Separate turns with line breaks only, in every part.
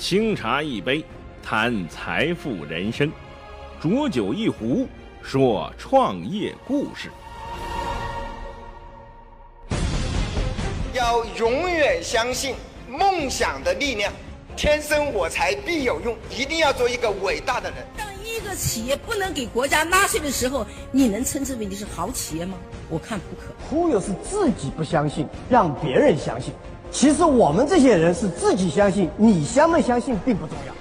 清茶一杯，谈财富人生；浊酒一壶，说创业故事。
要永远相信梦想的力量。天生我材必有用，一定要做一个伟大的人。
当一个企业不能给国家纳税的时候，你能称之为你是好企业吗？我看不可。
忽悠是自己不相信，让别人相信。其实我们这些人是自己相信，你相不相信并不重要。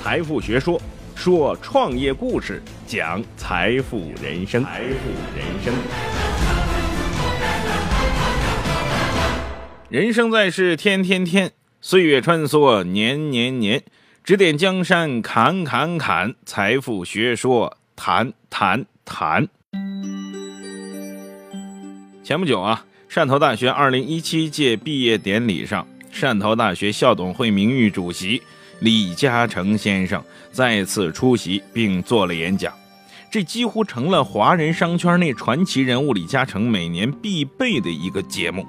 财富学说说创业故事，讲财富人生。财富人生。人生在世，天天天。岁月穿梭，年年年，指点江山，砍砍砍；财富学说，谈谈谈。前不久啊，汕头大学2017届毕业典礼上，汕头大学校董会名誉主席李嘉诚先生再次出席并做了演讲，这几乎成了华人商圈内传奇人物李嘉诚每年必备的一个节目。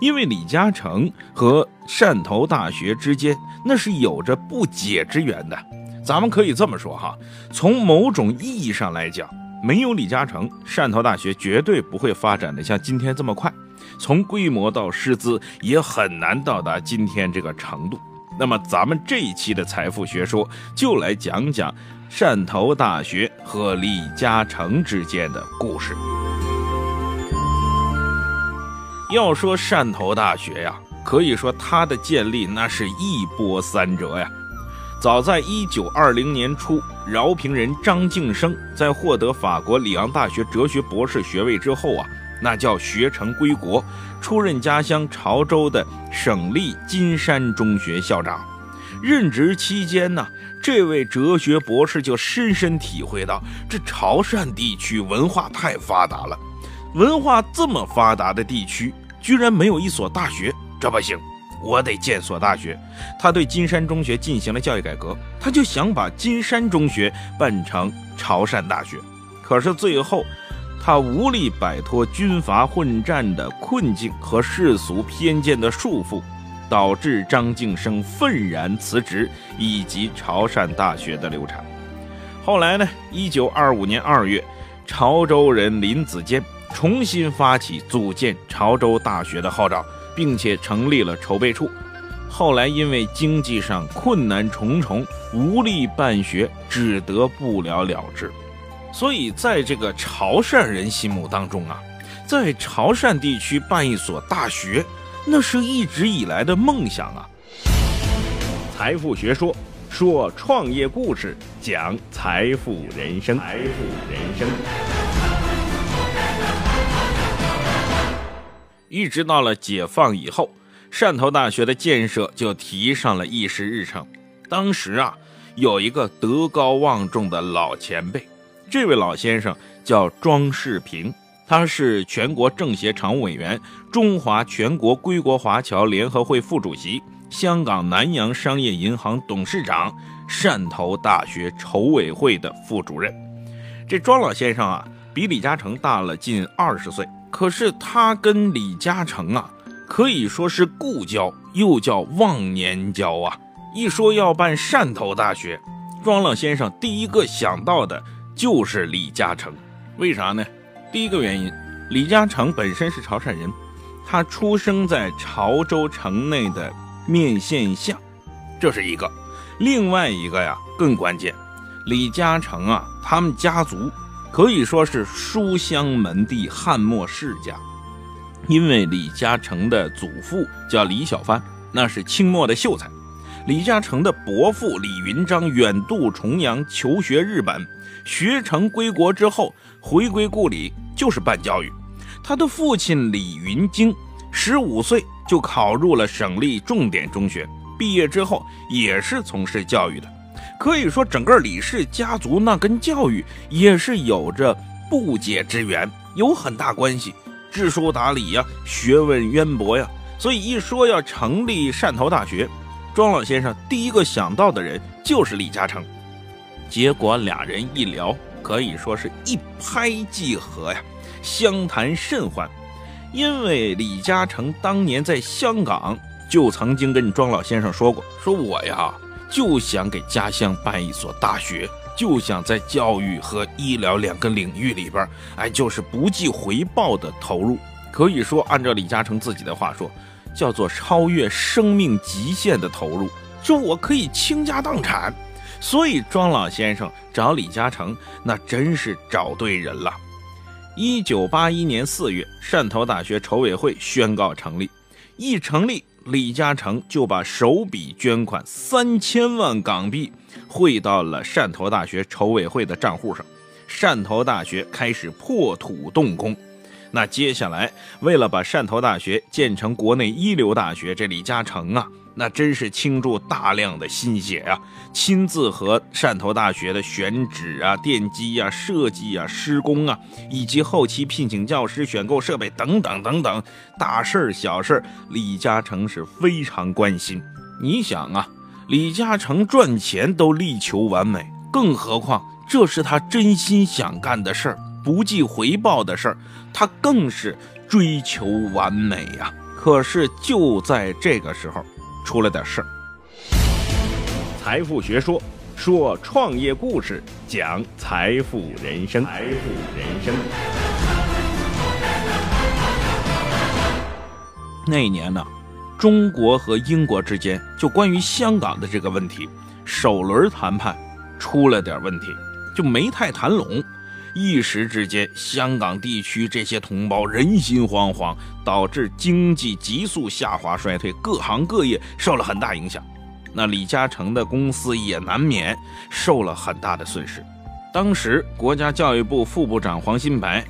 因为李嘉诚和汕头大学之间那是有着不解之缘的，咱们可以这么说哈，从某种意义上来讲，没有李嘉诚，汕头大学绝对不会发展的像今天这么快，从规模到师资也很难到达今天这个程度。那么咱们这一期的财富学说就来讲讲汕头大学和李嘉诚之间的故事。要说汕头大学呀，可以说它的建立那是一波三折呀。早在一九二零年初，饶平人张敬生在获得法国里昂大学哲学博士学位之后啊，那叫学成归国，出任家乡潮州的省立金山中学校长。任职期间呢，这位哲学博士就深深体会到，这潮汕地区文化太发达了。文化这么发达的地区，居然没有一所大学，这不行，我得建所大学。他对金山中学进行了教育改革，他就想把金山中学办成潮汕大学。可是最后，他无力摆脱军阀混战的困境和世俗偏见的束缚，导致张敬生愤然辞职，以及潮汕大学的流产。后来呢？一九二五年二月，潮州人林子坚。重新发起组建潮州大学的号召，并且成立了筹备处。后来因为经济上困难重重，无力办学，只得不了了之。所以，在这个潮汕人心目当中啊，在潮汕地区办一所大学，那是一直以来的梦想啊。财富学说说创业故事，讲财富人生。财富人生。一直到了解放以后，汕头大学的建设就提上了议事日程。当时啊，有一个德高望重的老前辈，这位老先生叫庄世平，他是全国政协常务委员、中华全国归国华侨联合会副主席、香港南洋商业银行董事长、汕头大学筹委会的副主任。这庄老先生啊，比李嘉诚大了近二十岁。可是他跟李嘉诚啊，可以说是故交，又叫忘年交啊。一说要办汕头大学，庄老先生第一个想到的就是李嘉诚。为啥呢？第一个原因，李嘉诚本身是潮汕人，他出生在潮州城内的面线巷，这是一个。另外一个呀，更关键，李嘉诚啊，他们家族。可以说是书香门第、汉末世家，因为李嘉诚的祖父叫李小帆，那是清末的秀才。李嘉诚的伯父李云章远渡重洋求学日本，学成归国之后回归故里就是办教育。他的父亲李云京十五岁就考入了省立重点中学，毕业之后也是从事教育的。可以说，整个李氏家族那跟教育也是有着不解之缘，有很大关系。知书达理呀，学问渊博呀，所以一说要成立汕头大学，庄老先生第一个想到的人就是李嘉诚。结果俩人一聊，可以说是一拍即合呀，相谈甚欢。因为李嘉诚当年在香港就曾经跟庄老先生说过，说我呀就想给家乡办一所大学，就想在教育和医疗两个领域里边，哎，就是不计回报的投入。可以说，按照李嘉诚自己的话说，叫做超越生命极限的投入，就我可以倾家荡产。所以，庄老先生找李嘉诚，那真是找对人了。一九八一年四月，汕头大学筹委会宣告成立。一成立，李嘉诚就把首笔捐款三千万港币汇到了汕头大学筹委会的账户上。汕头大学开始破土动工。那接下来，为了把汕头大学建成国内一流大学，这李嘉诚啊，那真是倾注大量的心血啊，亲自和汕头大学的选址啊、奠基啊、设计啊、施工啊，以及后期聘请教师、选购设备等等等等，大事儿、小事儿，李嘉诚是非常关心。你想啊，李嘉诚赚钱都力求完美，更何况这是他真心想干的事儿。不计回报的事儿，他更是追求完美呀。可是就在这个时候，出了点事儿。财富学说说创业故事，讲财富人生。财富人生。那一年呢，中国和英国之间就关于香港的这个问题，首轮谈判出了点问题，就没太谈拢。一时之间，香港地区这些同胞人心惶惶，导致经济急速下滑衰退，各行各业受了很大影响。那李嘉诚的公司也难免受了很大的损失。当时，国家教育部副部长黄新白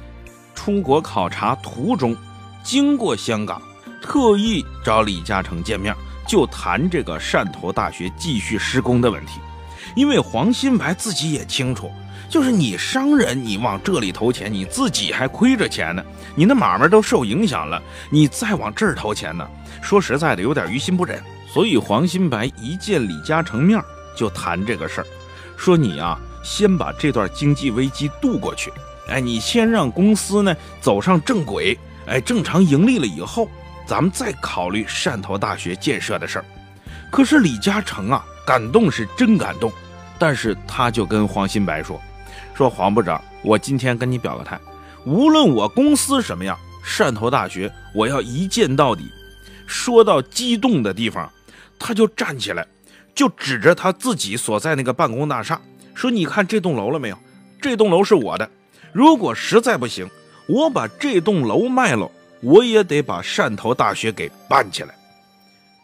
出国考察途中，经过香港，特意找李嘉诚见面，就谈这个汕头大学继续施工的问题。因为黄新白自己也清楚。就是你商人，你往这里投钱，你自己还亏着钱呢，你的买卖都受影响了，你再往这儿投钱呢？说实在的，有点于心不忍。所以黄新白一见李嘉诚面，就谈这个事儿，说你啊，先把这段经济危机渡过去，哎，你先让公司呢走上正轨，哎，正常盈利了以后，咱们再考虑汕头大学建设的事儿。可是李嘉诚啊，感动是真感动，但是他就跟黄新白说。说黄部长，我今天跟你表个态，无论我公司什么样，汕头大学我要一建到底。说到激动的地方，他就站起来，就指着他自己所在那个办公大厦，说：“你看这栋楼了没有？这栋楼是我的。如果实在不行，我把这栋楼卖了，我也得把汕头大学给办起来。”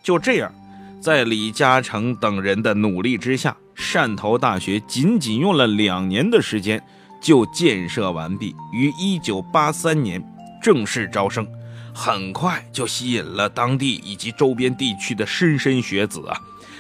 就这样，在李嘉诚等人的努力之下。汕头大学仅仅用了两年的时间就建设完毕，于一九八三年正式招生，很快就吸引了当地以及周边地区的莘莘学子啊！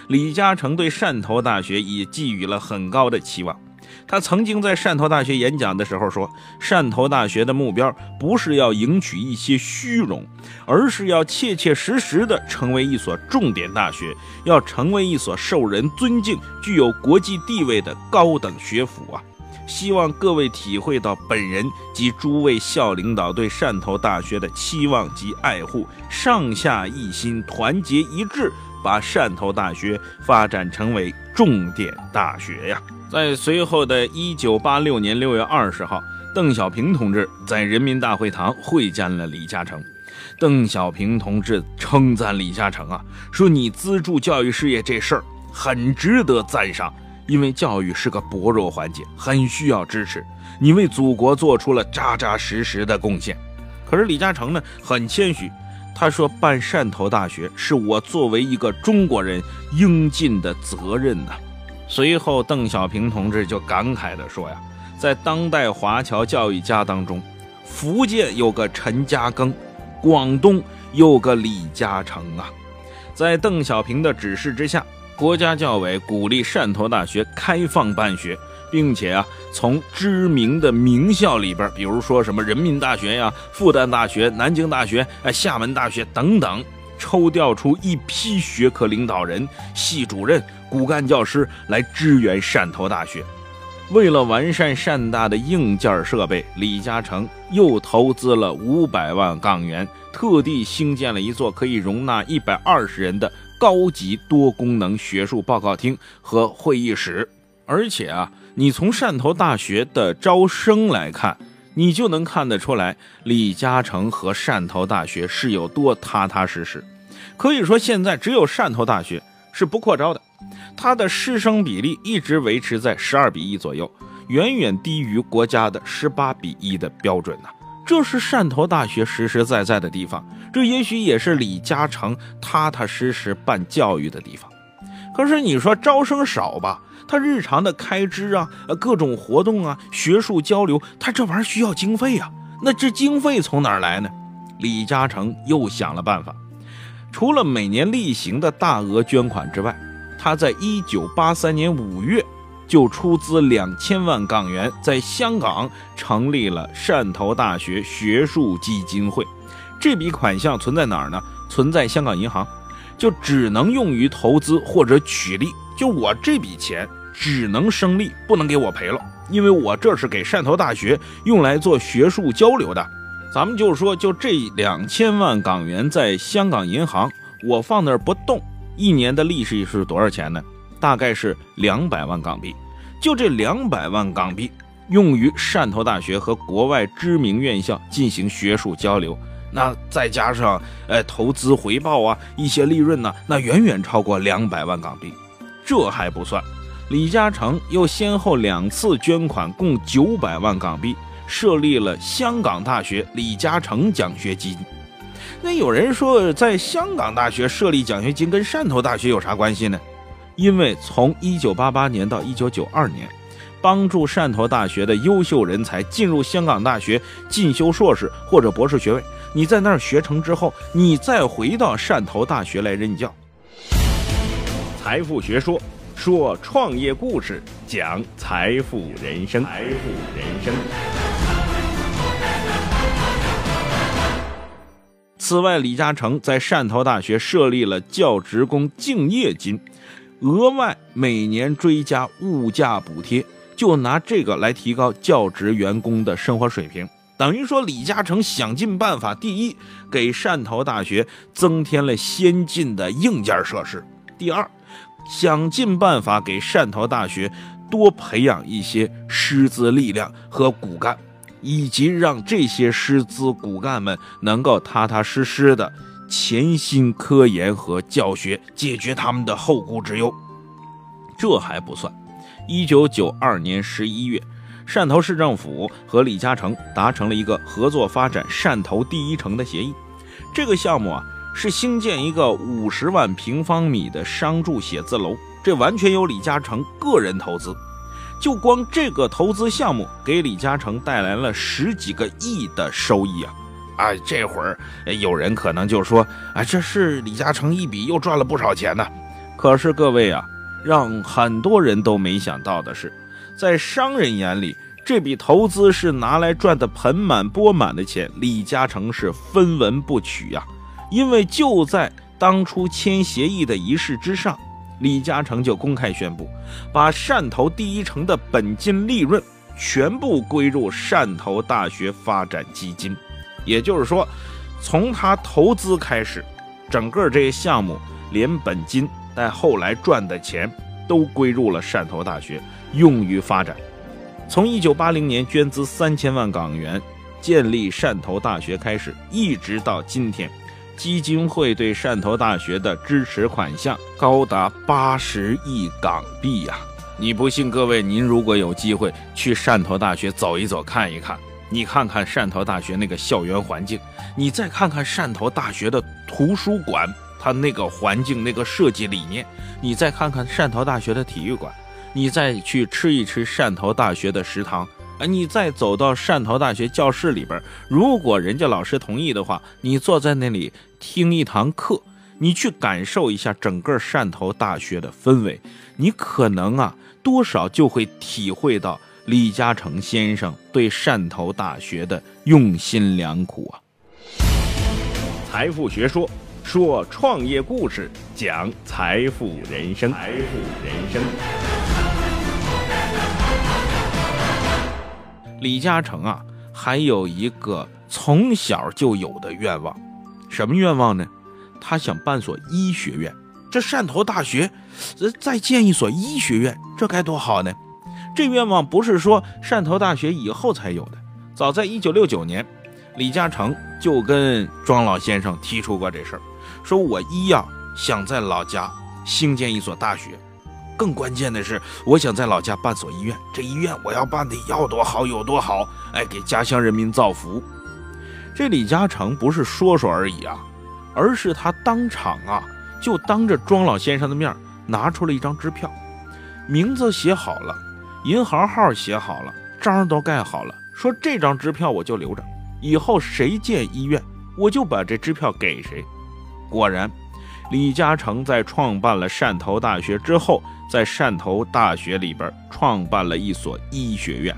李嘉诚对汕头大学也寄予了很高的期望。他曾经在汕头大学演讲的时候说：“汕头大学的目标不是要赢取一些虚荣，而是要切切实实的成为一所重点大学，要成为一所受人尊敬、具有国际地位的高等学府啊！希望各位体会到本人及诸位校领导对汕头大学的期望及爱护，上下一心，团结一致，把汕头大学发展成为重点大学呀！”在随后的一九八六年六月二十号，邓小平同志在人民大会堂会见了李嘉诚。邓小平同志称赞李嘉诚啊，说你资助教育事业这事儿很值得赞赏，因为教育是个薄弱环节，很需要支持。你为祖国做出了扎扎实实的贡献。可是李嘉诚呢，很谦虚，他说办汕头大学是我作为一个中国人应尽的责任呐。随后，邓小平同志就感慨地说：“呀，在当代华侨教育家当中，福建有个陈嘉庚，广东有个李嘉诚啊。”在邓小平的指示之下，国家教委鼓励汕头大学开放办学，并且啊，从知名的名校里边，比如说什么人民大学呀、复旦大学、南京大学、哎厦门大学等等。抽调出一批学科领导人、系主任、骨干教师来支援汕头大学。为了完善汕大的硬件设备，李嘉诚又投资了五百万港元，特地兴建了一座可以容纳一百二十人的高级多功能学术报告厅和会议室。而且啊，你从汕头大学的招生来看，你就能看得出来，李嘉诚和汕头大学是有多踏踏实实。可以说，现在只有汕头大学是不扩招的，它的师生比例一直维持在十二比一左右，远远低于国家的十八比一的标准呐。这是汕头大学实实在在的地方，这也许也是李嘉诚踏踏实实办教育的地方。可是你说招生少吧？他日常的开支啊，各种活动啊，学术交流，他这玩意儿需要经费啊。那这经费从哪儿来呢？李嘉诚又想了办法。除了每年例行的大额捐款之外，他在一九八三年五月就出资两千万港元，在香港成立了汕头大学学术基金会。这笔款项存在哪儿呢？存在香港银行，就只能用于投资或者取利。就我这笔钱只能生利，不能给我赔了，因为我这是给汕头大学用来做学术交流的。咱们就是说，就这两千万港元在香港银行，我放那儿不动，一年的利息是多少钱呢？大概是两百万港币。就这两百万港币，用于汕头大学和国外知名院校进行学术交流，那再加上呃投资回报啊，一些利润呢，那远远超过两百万港币。这还不算，李嘉诚又先后两次捐款，共九百万港币。设立了香港大学李嘉诚奖学金。那有人说，在香港大学设立奖学金跟汕头大学有啥关系呢？因为从1988年到1992年，帮助汕头大学的优秀人才进入香港大学进修硕士或者博士学位。你在那儿学成之后，你再回到汕头大学来任教。财富学说说创业故事，讲财富人生。财富人生。此外，李嘉诚在汕头大学设立了教职工敬业金，额外每年追加物价补贴，就拿这个来提高教职员工的生活水平。等于说，李嘉诚想尽办法：第一，给汕头大学增添了先进的硬件设施；第二，想尽办法给汕头大学多培养一些师资力量和骨干。以及让这些师资骨干们能够踏踏实实的潜心科研和教学，解决他们的后顾之忧。这还不算，一九九二年十一月，汕头市政府和李嘉诚达成了一个合作发展汕头第一城的协议。这个项目啊，是兴建一个五十万平方米的商住写字楼，这完全由李嘉诚个人投资。就光这个投资项目，给李嘉诚带来了十几个亿的收益啊！啊，这会儿有人可能就说啊，这是李嘉诚一笔又赚了不少钱呢。可是各位啊，让很多人都没想到的是，在商人眼里，这笔投资是拿来赚的盆满钵满的钱，李嘉诚是分文不取呀。因为就在当初签协议的仪式之上。李嘉诚就公开宣布，把汕头第一城的本金利润全部归入汕头大学发展基金，也就是说，从他投资开始，整个这个项目连本金但后来赚的钱都归入了汕头大学，用于发展。从1980年捐资三千万港元建立汕头大学开始，一直到今天。基金会对汕头大学的支持款项高达八十亿港币呀！你不信？各位，您如果有机会去汕头大学走一走、看一看，你看看汕头大学那个校园环境，你再看看汕头大学的图书馆，它那个环境、那个设计理念，你再看看汕头大学的体育馆，你再去吃一吃汕头大学的食堂。啊你再走到汕头大学教室里边，如果人家老师同意的话，你坐在那里听一堂课，你去感受一下整个汕头大学的氛围，你可能啊多少就会体会到李嘉诚先生对汕头大学的用心良苦啊。财富学说说创业故事，讲财富人生，财富人生。李嘉诚啊，还有一个从小就有的愿望，什么愿望呢？他想办所医学院。这汕头大学，呃，再建一所医学院，这该多好呢！这愿望不是说汕头大学以后才有的，早在一九六九年，李嘉诚就跟庄老先生提出过这事儿，说我一呀想在老家兴建一所大学，更关键的是，我想在老家办所医院，这医院我要办的要多好有多好，哎，给家乡人民造福。这李嘉诚不是说说而已啊，而是他当场啊。就当着庄老先生的面拿出了一张支票，名字写好了，银行号写好了，章都盖好了，说这张支票我就留着，以后谁建医院，我就把这支票给谁。果然，李嘉诚在创办了汕头大学之后，在汕头大学里边创办了一所医学院。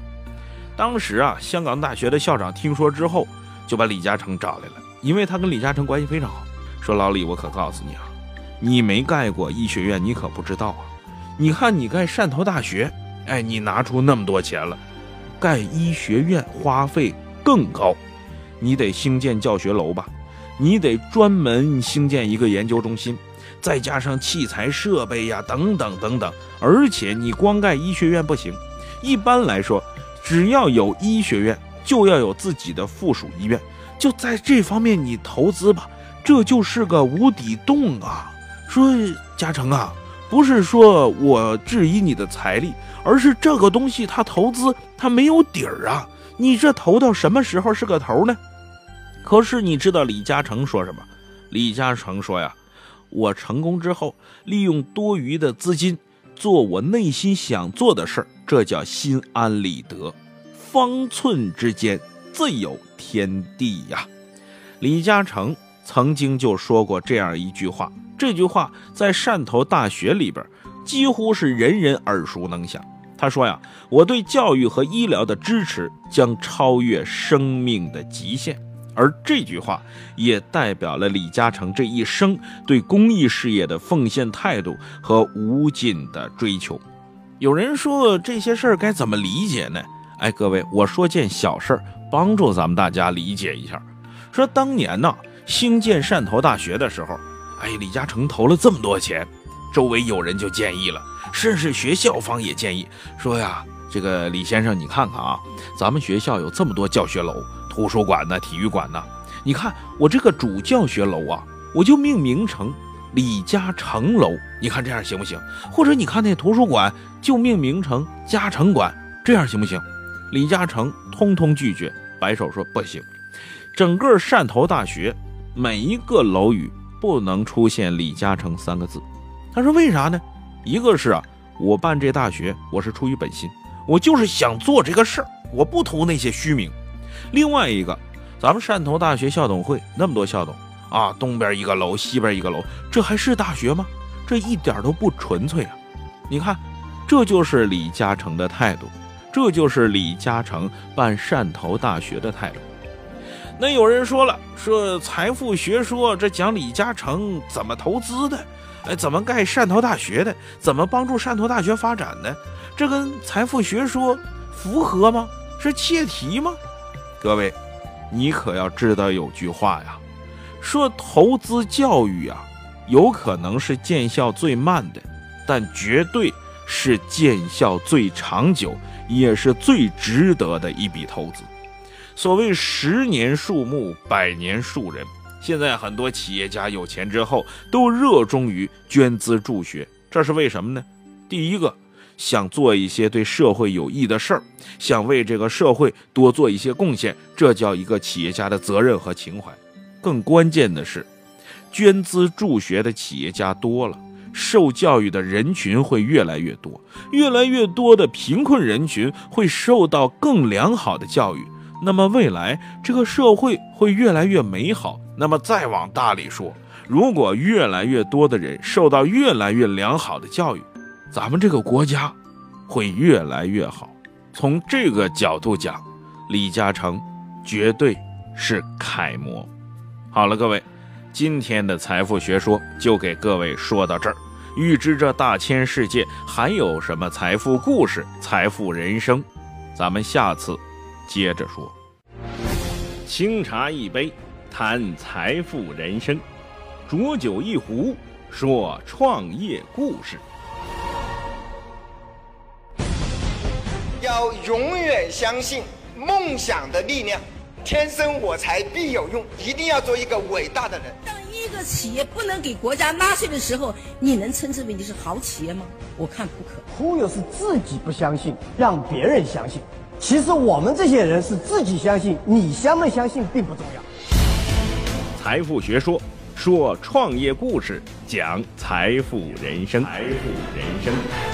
当时啊，香港大学的校长听说之后，就把李嘉诚找来了，因为他跟李嘉诚关系非常好，说老李，我可告诉你啊。你没盖过医学院，你可不知道啊！你看你盖汕头大学，哎，你拿出那么多钱了，盖医学院花费更高，你得兴建教学楼吧？你得专门兴建一个研究中心，再加上器材设备呀，等等等等。而且你光盖医学院不行，一般来说，只要有医学院，就要有自己的附属医院。就在这方面，你投资吧，这就是个无底洞啊！说嘉诚啊，不是说我质疑你的财力，而是这个东西它投资它没有底儿啊！你这投到什么时候是个头呢？可是你知道李嘉诚说什么？李嘉诚说呀，我成功之后，利用多余的资金做我内心想做的事儿，这叫心安理得。方寸之间自有天地呀！李嘉诚曾经就说过这样一句话。这句话在汕头大学里边几乎是人人耳熟能详。他说呀：“我对教育和医疗的支持将超越生命的极限。”而这句话也代表了李嘉诚这一生对公益事业的奉献态度和无尽的追求。有人说这些事儿该怎么理解呢？哎，各位，我说件小事儿，帮助咱们大家理解一下。说当年呢，兴建汕头大学的时候。哎，李嘉诚投了这么多钱，周围有人就建议了，甚至学校方也建议说呀：“这个李先生，你看看啊，咱们学校有这么多教学楼、图书馆呢、体育馆呢，你看我这个主教学楼啊，我就命名成李嘉诚楼，你看这样行不行？或者你看那图书馆就命名成嘉诚馆，这样行不行？”李嘉诚通通拒绝，摆手说：“不行，整个汕头大学每一个楼宇。”不能出现李嘉诚三个字，他说为啥呢？一个是啊，我办这大学，我是出于本心，我就是想做这个事儿，我不图那些虚名。另外一个，咱们汕头大学校董会那么多校董啊，东边一个楼，西边一个楼，这还是大学吗？这一点都不纯粹啊！你看，这就是李嘉诚的态度，这就是李嘉诚办汕头大学的态度。那有人说了，说财富学说这讲李嘉诚怎么投资的，哎，怎么盖汕头大学的，怎么帮助汕头大学发展的，这跟财富学说符合吗？是切题吗？各位，你可要知道有句话呀，说投资教育啊，有可能是见效最慢的，但绝对是见效最长久，也是最值得的一笔投资。所谓十年树木，百年树人。现在很多企业家有钱之后，都热衷于捐资助学，这是为什么呢？第一个，想做一些对社会有益的事儿，想为这个社会多做一些贡献，这叫一个企业家的责任和情怀。更关键的是，捐资助学的企业家多了，受教育的人群会越来越多，越来越多的贫困人群会受到更良好的教育。那么未来这个社会会越来越美好。那么再往大里说，如果越来越多的人受到越来越良好的教育，咱们这个国家会越来越好。从这个角度讲，李嘉诚绝对是楷模。好了，各位，今天的财富学说就给各位说到这儿。预知这大千世界还有什么财富故事、财富人生，咱们下次接着说。清茶一杯。谈财富人生，浊酒一壶，说创业故事。
永远相信梦想的力量，天生我材必有用，一定要做一个伟大的人。
当一个企业不能给国家纳税的时候，你能称之为你是好企业吗？我看不可。
忽悠是自己不相信，让别人相信。其实我们这些人是自己相信，你相不相信并不重要。
财富学说，说创业故事，讲财富人生。财富人生。